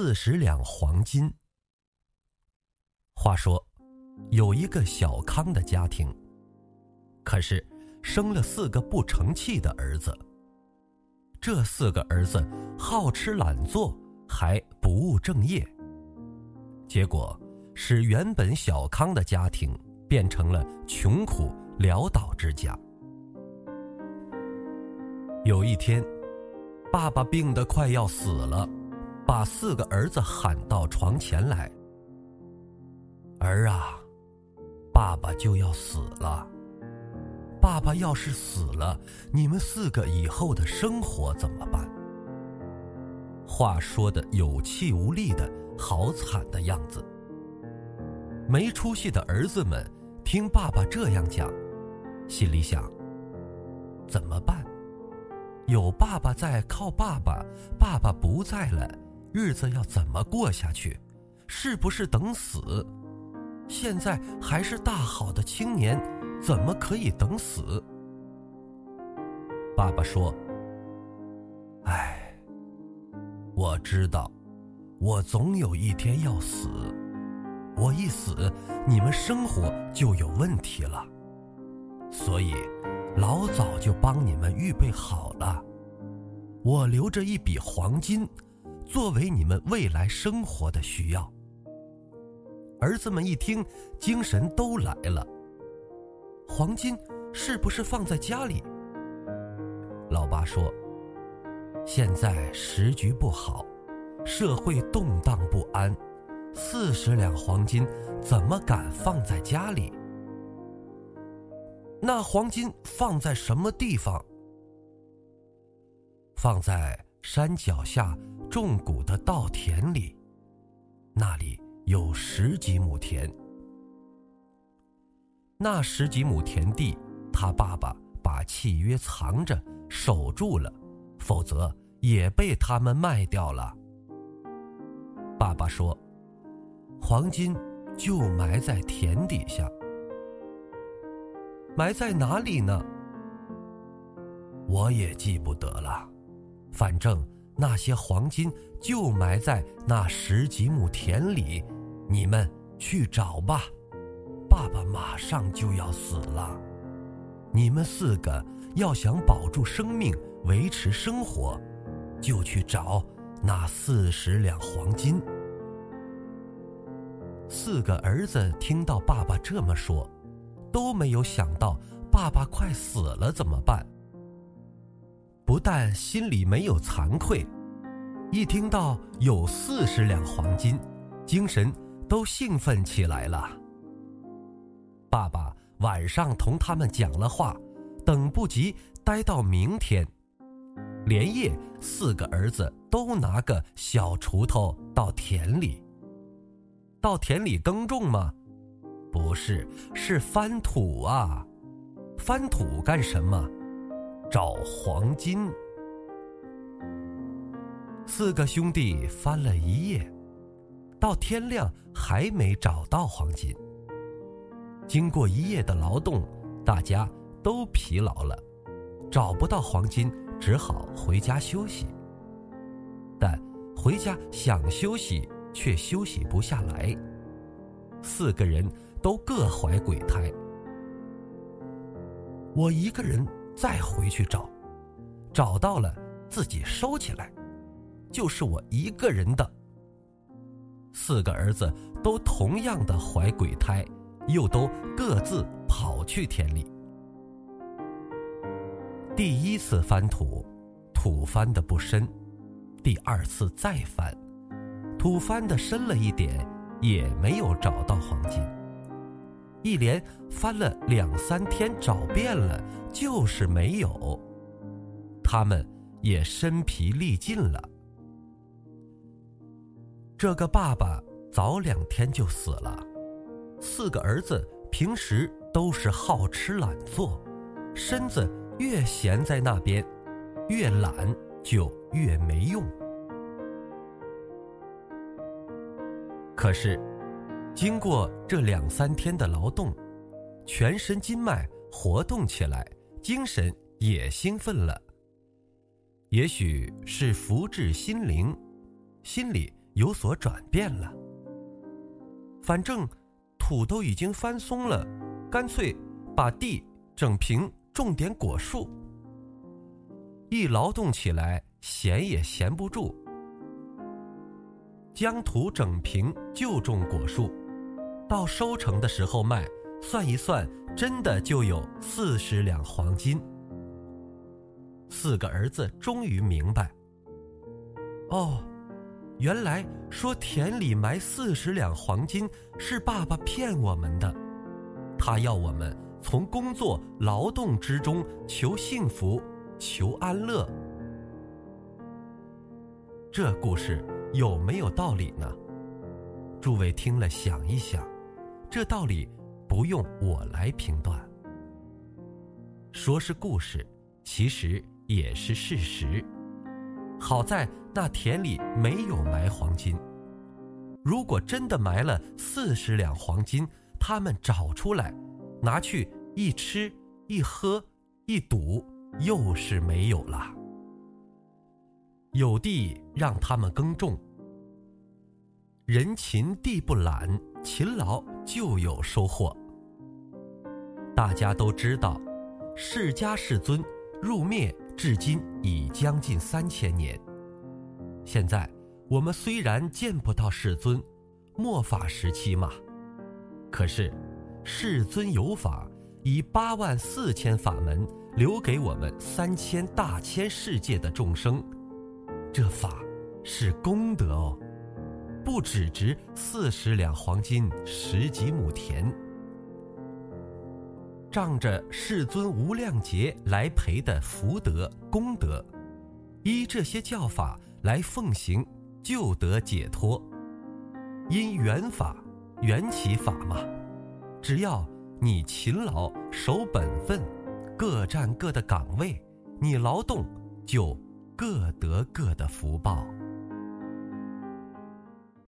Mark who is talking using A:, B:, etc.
A: 四十两黄金。话说，有一个小康的家庭，可是生了四个不成器的儿子。这四个儿子好吃懒做，还不务正业，结果使原本小康的家庭变成了穷苦潦倒之家。有一天，爸爸病得快要死了，把四个儿子喊到床前来：“儿啊，爸爸就要死了。爸爸要是死了，你们四个以后的生活怎么办？”话说的有气无力的，好惨的样子。没出息的儿子们听爸爸这样讲，心里想：怎么办？有爸爸在，靠爸爸；爸爸不在了，日子要怎么过下去？是不是等死？现在还是大好的青年，怎么可以等死？爸爸说：“哎，我知道，我总有一天要死。我一死，你们生活就有问题了，所以。”老早就帮你们预备好了，我留着一笔黄金，作为你们未来生活的需要。儿子们一听，精神都来了。黄金是不是放在家里？老爸说：“现在时局不好，社会动荡不安，四十两黄金怎么敢放在家里？”那黄金放在什么地方？放在山脚下种谷的稻田里，那里有十几亩田。那十几亩田地，他爸爸把契约藏着守住了，否则也被他们卖掉了。爸爸说：“黄金就埋在田底下。”埋在哪里呢？我也记不得了，反正那些黄金就埋在那十几亩田里，你们去找吧。爸爸马上就要死了，你们四个要想保住生命、维持生活，就去找那四十两黄金。四个儿子听到爸爸这么说。都没有想到爸爸快死了怎么办？不但心里没有惭愧，一听到有四十两黄金，精神都兴奋起来了。爸爸晚上同他们讲了话，等不及待到明天，连夜四个儿子都拿个小锄头到田里，到田里耕种吗？不是，是翻土啊！翻土干什么？找黄金。四个兄弟翻了一夜，到天亮还没找到黄金。经过一夜的劳动，大家都疲劳了，找不到黄金，只好回家休息。但回家想休息，却休息不下来。四个人。都各怀鬼胎。我一个人再回去找，找到了自己收起来，就是我一个人的。四个儿子都同样的怀鬼胎，又都各自跑去田里。第一次翻土，土翻的不深；第二次再翻，土翻的深了一点，也没有找到黄金。一连翻了两三天，找遍了，就是没有。他们也身疲力尽了。这个爸爸早两天就死了，四个儿子平时都是好吃懒做，身子越闲在那边，越懒就越没用。可是。经过这两三天的劳动，全身筋脉活动起来，精神也兴奋了。也许是福至心灵，心里有所转变了。反正土都已经翻松了，干脆把地整平，种点果树。一劳动起来，闲也闲不住。将土整平，就种果树，到收成的时候卖，算一算，真的就有四十两黄金。四个儿子终于明白，哦，原来说田里埋四十两黄金是爸爸骗我们的，他要我们从工作劳动之中求幸福，求安乐。这故事。有没有道理呢？诸位听了想一想，这道理不用我来评断。说是故事，其实也是事实。好在那田里没有埋黄金。如果真的埋了四十两黄金，他们找出来，拿去一吃一喝一赌，又是没有了。有地让他们耕种，人勤地不懒，勤劳就有收获。大家都知道，释迦世尊入灭至今已将近三千年。现在我们虽然见不到世尊，末法时期嘛，可是世尊有法，以八万四千法门留给我们三千大千世界的众生。这法是功德哦，不只值四十两黄金、十几亩田。仗着世尊无量劫来培的福德功德，依这些教法来奉行，就得解脱。因缘法缘起法嘛，只要你勤劳守本分，各占各的岗位，你劳动就。各得各的福报。